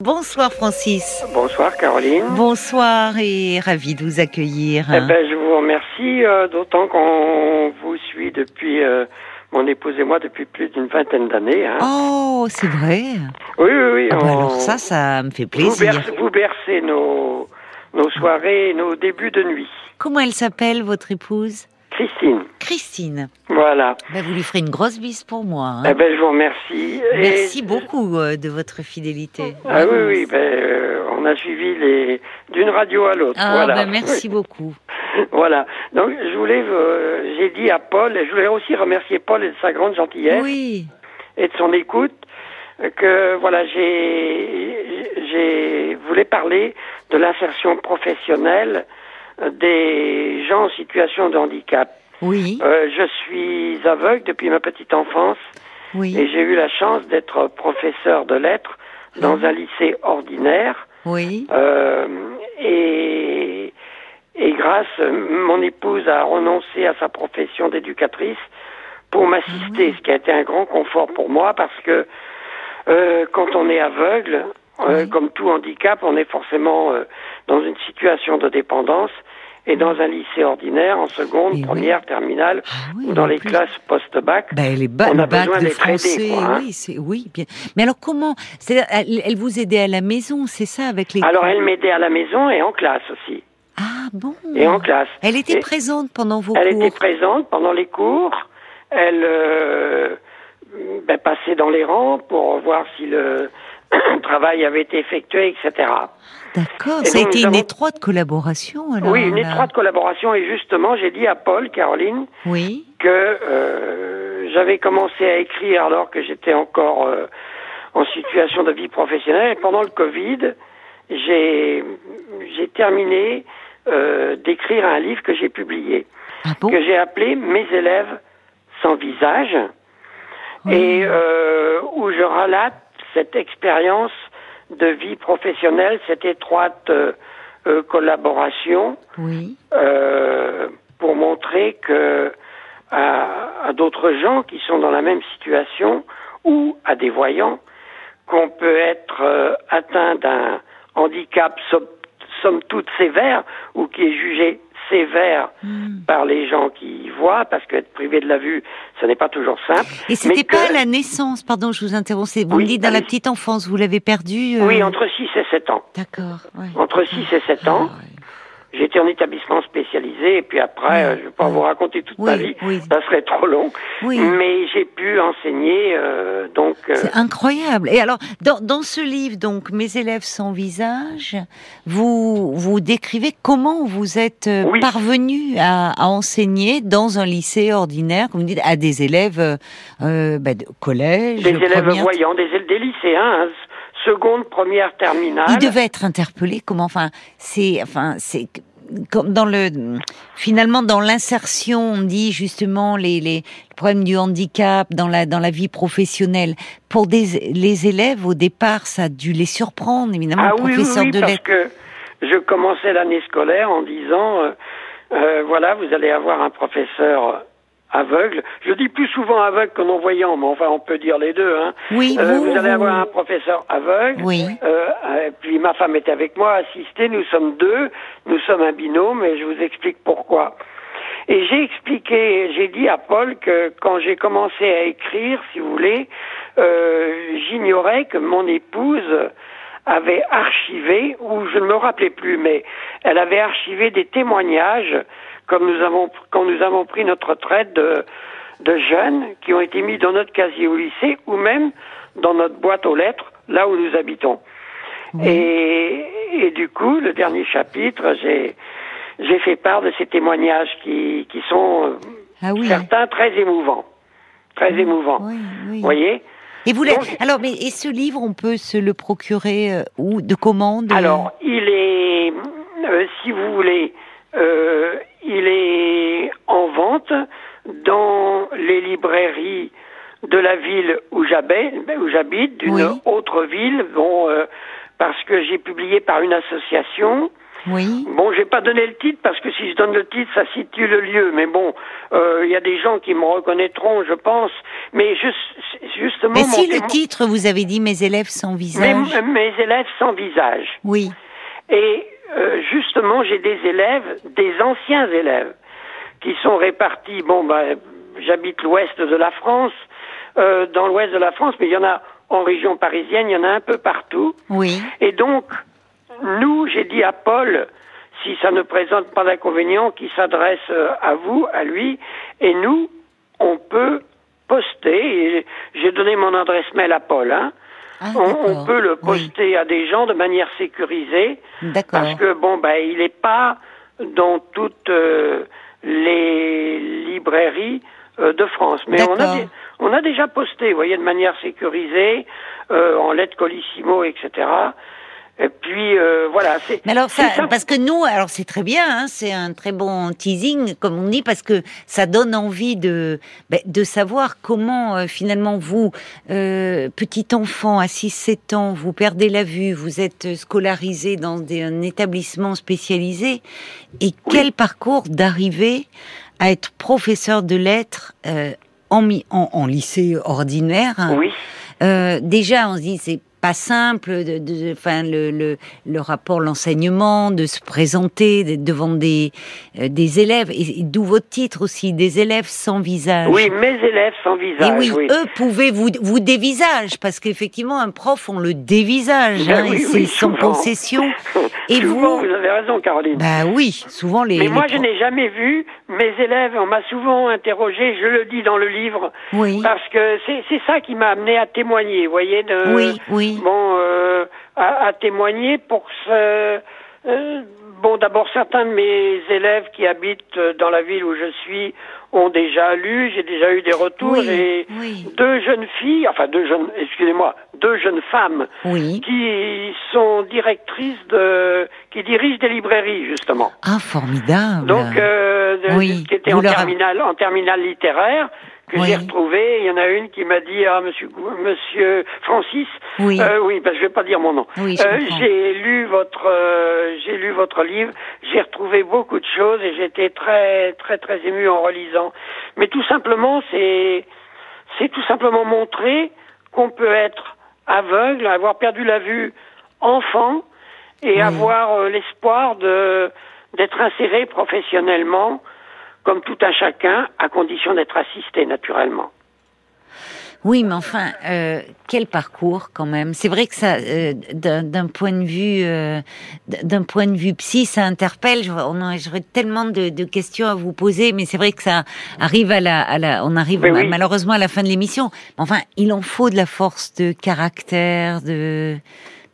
Bonsoir Francis. Bonsoir Caroline. Bonsoir et ravi de vous accueillir. Eh ben, je vous remercie, euh, d'autant qu'on vous suit depuis, euh, mon épouse et moi, depuis plus d'une vingtaine d'années. Hein. Oh, c'est vrai Oui, oui, oui. Ah bah on- Alors ça, ça me fait vous, plaisir. bercez, vous bercez nos, nos soirées et nos débuts de nuit. Comment elle s'appelle, votre épouse? Christine, voilà. Bah, vous lui ferez une grosse bise pour moi. hein. Eh ben, je vous remercie. Et- Merci beaucoup euh, de votre fidélité. Ah oui, oui, ben, euh, on a suivi les d'une radio à l'autre. Ah, voilà. merci beaucoup. Voilà. Donc, je voulais, euh, j'ai dit à Paul, et je voulais aussi remercier Paul et de sa grande gentillesse. Oui. et de son écoute que voilà j'ai j'ai voulu parler de l'insertion professionnelle des gens en situation de handicap. Oui. Euh, je suis aveugle depuis ma petite enfance et Oui. j'ai eu la chance d'être professeur de lettres dans un lycée ordinaire Oui. euh, et et grâce mon épouse a renoncé à sa profession d'éducatrice pour m'assister, ce qui a été un grand confort pour moi parce que euh, quand on est aveugle, euh, comme tout handicap, on est forcément euh, dans une situation de dépendance et dans un lycée ordinaire, en seconde, Et oui. première, terminale, Ah oui, ou dans les plus. classes post-bac. Les ba- On a bac besoin de français, quoi, hein. oui, oui, bien. Mais alors comment elle, elle vous aidait à la maison, c'est ça avec les Alors elle m'aidait à la maison et en classe aussi. Ah bon? Et en classe. Elle était Et- présente pendant vos Elle cours? était présente pendant les cours. Elle euh, ben, passait dans les rangs pour voir si le travail avait été effectué, etc. D'accord, Et ça a été une étroite collaboration alors. oui, une là. étroite collaboration. Et justement, j'ai dit à Paul, Caroline, Oui. que euh, j'avais commencé à écrire alors que j'étais encore euh, en situation de vie professionnelle. Et pendant le Covid, j'ai j'ai terminé euh, d'écrire un livre que j'ai publié. Ah bon? que j'ai appelé Mes élèves sans visage et euh, où je relate cette expérience de vie professionnelle, cette étroite euh, euh, collaboration Oui. euh, pour montrer que à, à d'autres gens qui sont dans la même situation ou à des voyants qu'on peut être atteint d'un handicap somme toute sévère ou qui est jugé sévère Hmm. par les gens qui y voient, parce qu'être privé de la vue, ce n'est pas toujours simple. Et c'était pas que- à la naissance, pardon, je vous interromps. c'est- Vous Oui, me dites dans la petite enfance, vous l'avez perdu. euh, Oui, entre 6 et 7 ans. D'accord. ouais. Entre 6 et 7 ans. Ah, ouais. J'étais en établissement spécialisé et puis après, euh, je ne vais pas vous raconter toute ma Oui, vie, oui. ça serait trop long. Oui. Mais j'ai pu enseigner, euh, donc euh, C'est incroyable. Et alors, dans, dans ce livre, donc, Mes élèves sans visage, vous, vous décrivez comment vous êtes euh, parvenu à, à enseigner dans un lycée ordinaire, comme vous dites, à des élèves bah, de collège, des élèves première- voyants, des, des lycéens, hein, seconde, première, terminale. Ils devaient être interpellés. Comment, enfin, c'est, enfin, c'est comme dans le, finalement, dans l'insertion, on dit justement les, les problèmes du handicap dans la dans la vie professionnelle. Pour des les élèves, au départ, ça a dû les surprendre, évidemment, Ah le oui, oui, professeur oui, de parce que je commençais l'année scolaire en disant, euh, euh, voilà, vous allez avoir un professeur aveugle. Je dis plus souvent aveugle que non-voyant, mais enfin, on peut dire les deux. Hein. Oui, Euh, vous, vous allez avoir un professeur aveugle. Oui. Euh, euh, puis ma femme était avec moi, assistée. Nous sommes deux. Nous sommes un binôme et je vous explique pourquoi. Et j'ai expliqué, j'ai dit à Paul que quand j'ai commencé à écrire, si vous voulez, euh, j'ignorais que mon épouse avait archivé, ou je ne me rappelais plus, mais elle avait archivé des témoignages comme nous avons, quand nous avons pris notre retraite de, de jeunes qui ont été mis dans notre casier au lycée ou même dans notre boîte aux lettres, là où nous habitons. Et, et du coup, le dernier chapitre, j'ai j'ai fait part de ces témoignages qui, qui sont euh, Ah oui. certains très émouvants, très émouvants. Oui. Vous voyez Et vous Donc- alors, mais et ce livre, on peut se le procurer euh, où de commande euh, Alors, il est, euh, si vous voulez, euh, il est en vente dans les librairies de la ville où j'habite, d'une Oui. autre ville, bon, euh, parce que j'ai publié par une association Oui. Bon, j'ai pas donné le titre parce que si je donne le titre, ça situe le lieu. Mais bon, euh, il y a des gens qui me reconnaîtront, je pense. Mais juste, justement. Mais si le titre, vous avez dit mes élèves sans mes, visage. mes élèves sans visage. Oui. Et euh, justement, j'ai des élèves, des anciens élèves, qui sont répartis. Bon, bah, j'habite l'ouest de la France, euh, dans l'ouest de la France, mais il y en a en région parisienne, il y en a un peu partout. Oui. Et donc, nous, j'ai dit à Paul, si ça ne présente pas d'inconvénient, qui s'adresse euh, à vous, à lui, et nous, on peut poster, et j'ai donné mon adresse mail à Paul, hein, Ah, on, peut le Oui. poster à des gens de manière sécurisée, D'accord. parce que bon, ben, il n'est pas dans toutes euh, les librairies euh, de France. Mais on a, on a déjà posté, vous voyez, de manière sécurisée, euh, en lettres colissimo, etc. Et puis, euh, voilà. c'est- Mais alors ça, parce que nous, alors c'est très bien, hein, c'est un très bon teasing, comme on dit, parce que ça donne envie de ben, de savoir comment euh, finalement vous, euh, petit enfant à 6-7 ans, vous perdez la vue, vous êtes scolarisé dans des, un établissement spécialisé, et quel parcours d'arriver à être professeur de lettres en, en, en lycée ordinaire. Oui. Déjà, on se dit c'est pas simple, de, de- enfin le, le, le rapport, l'enseignement, de se présenter d'être devant des euh, des élèves, et, et d'où votre titre aussi, des élèves sans visage. Oui, mes élèves sans Et visage. oui, oui. eux pouvaient vous vous dévisage parce qu'effectivement un prof on le dévisage, Ben hein, oui, et c'est sans concession. Et Souvent, vous, vous avez raison, Caroline. bah oui, souvent les. Mais les moi, je n'ai jamais vu mes élèves. On m'a souvent interrogé, je le dis dans le livre, Oui. parce que c'est c'est ça qui m'a amené à témoigner, vous voyez. De, Oui, oui. Bon, euh, à, à témoigner pour ce. euh, bon, d'abord, certains de mes élèves qui habitent euh, dans la ville où je suis ont déjà lu. J'ai déjà eu des retours Oui, et oui. deux jeunes filles, enfin deux jeunes, excusez-moi, deux jeunes femmes Oui. qui sont directrices de, qui dirigent des librairies justement. Ah formidable. Donc, euh, qui vous en terminale, en terminale littéraire, que Oui. j'ai retrouvé. Il y en a une qui m'a dit, ah, monsieur, monsieur Francis. Oui. Euh, oui, parce que je vais pas dire mon nom. Oui, Euh, j'ai lu votre, euh, j'ai lu votre livre. J'ai retrouvé beaucoup de choses et j'étais très, très, très ému en relisant. Mais tout simplement, c'est, c'est tout simplement montrer qu'on peut être aveugle, avoir perdu la vue enfant et avoir euh, l'espoir de d'être inséré professionnellement comme tout un chacun, à condition d'être assisté naturellement. Oui, mais enfin, euh, quel parcours quand même. C'est vrai que ça, euh, d'un point de vue, euh, d'un point de vue psy, ça interpelle. J'aurais tellement de, de questions à vous poser, mais c'est vrai que ça arrive à la, à la on arrive oui. malheureusement à la fin de l'émission. Enfin, il en faut de la force de caractère, de,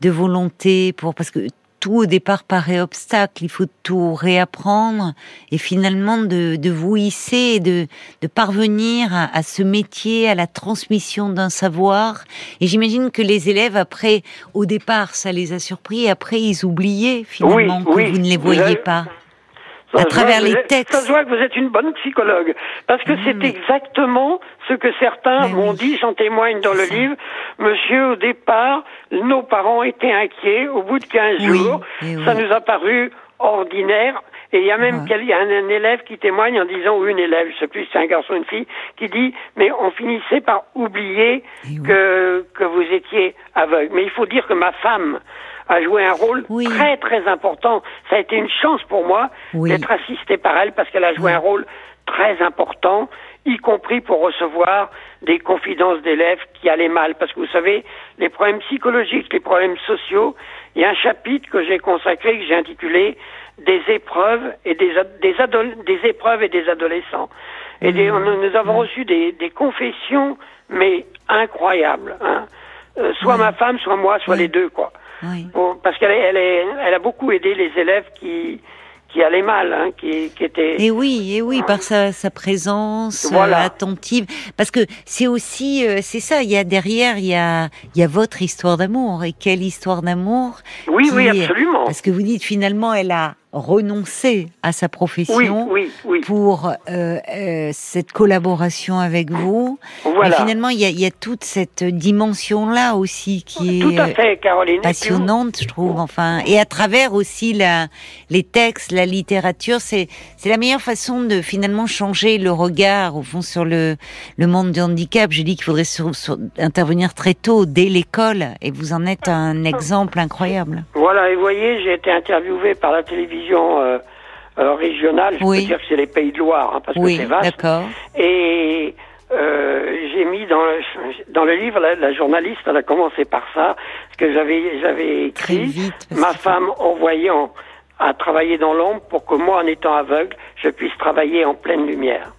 de volonté pour parce que tout au départ paraît obstacle, il faut tout réapprendre et finalement de, de vous hisser et de, de parvenir à, à ce métier, à la transmission d'un savoir. Et j'imagine que les élèves, après, au départ, ça les a surpris et après, ils oubliaient finalement Oui, que oui. vous ne les avez- pas. Ça À travers les vous êtes- textes. Ça se voit que vous êtes une bonne psychologue. Parce que c'est mais- exactement ce que certains Mais m'ont oui. dit, j'en témoigne dans le ça. livre. Monsieur, au départ, nos parents étaient inquiets. Au bout de 15 Oui, jours, et ça oui. nous a paru ordinaire. Et il y a même Ouais. y a un, un élève qui témoigne en disant, ou une élève, je sais plus si c'est un garçon ou une fille, qui dit, mais on finissait par oublier oui. que, que vous étiez aveugle. Mais il faut dire que ma femme a joué un rôle Oui. très très important. Ça a été une chance pour moi Oui. d'être assistée par elle parce qu'elle a joué Oui. un rôle très important, y compris pour recevoir des confidences d'élèves qui allaient mal. Parce que vous savez, les problèmes psychologiques, les problèmes sociaux, il y a un chapitre que j'ai consacré, que j'ai intitulé des épreuves et des, ad- des, adol- des épreuves et des adolescents. Et des- on- nous avons reçu des, des confessions, mais incroyables. Hein. Euh, soit ma femme, soit moi, soit les deux, quoi. Oui. Bon, parce qu'elle elle, elle a beaucoup aidé les élèves qui, qui allaient mal, hein, qui, qui étaient. Et oui, et oui, par sa, sa présence euh, attentive, parce que c'est aussi, euh, c'est ça. Il y a derrière, il y a, il y a votre histoire d'amour. Et quelle histoire d'amour Oui, qui- oui, absolument. Parce que vous dites finalement, elle a renoncé à sa profession Oui, oui, oui. pour euh, euh, cette collaboration avec vous. Voilà. Mais finalement, il y y a toute cette dimension-là aussi qui Tout est fait, passionnante, je trouve. Enfin, et à travers aussi la, les textes, la littérature, c'est c'est la meilleure façon de finalement changer le regard au fond sur le le monde du handicap. Je dis qu'il faudrait sur- sur- intervenir très tôt, dès l'école, et vous en êtes un exemple incroyable. Voilà, et vous voyez, j'ai été interviewé par la télévision euh, euh, régionale. Je Oui. peux dire que c'est les Pays de Loire, hein, parce Oui, que c'est vaste. Et euh, j'ai mis dans le, dans le livre, la, la journaliste, elle a commencé par ça, ce que j'avais écrit. vite. Ma que- femme en voyant a travaillé dans l'ombre pour que moi, en étant aveugle, je puisse travailler en pleine lumière.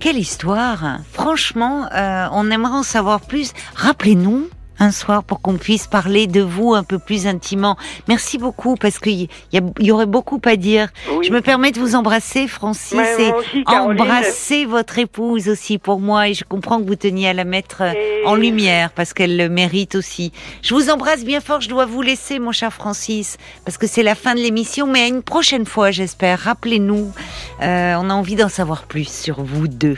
Quelle histoire Franchement, euh, on aimerait en savoir plus. Rappelez-nous un soir pour qu'on puisse parler de vous un peu plus intimement. Merci beaucoup parce qu'il y, aurait beaucoup à dire. Oui. Je me permets de vous embrasser, Francis, et aussi, embrasser votre épouse aussi pour moi. Et je comprends que vous teniez à la mettre Et- en lumière parce qu'elle le mérite aussi. Je vous embrasse bien fort. Je dois vous laisser, mon cher Francis, parce que c'est la fin de l'émission. Mais à une prochaine fois, j'espère. Rappelez-nous. Euh, on a envie d'en savoir plus sur vous deux.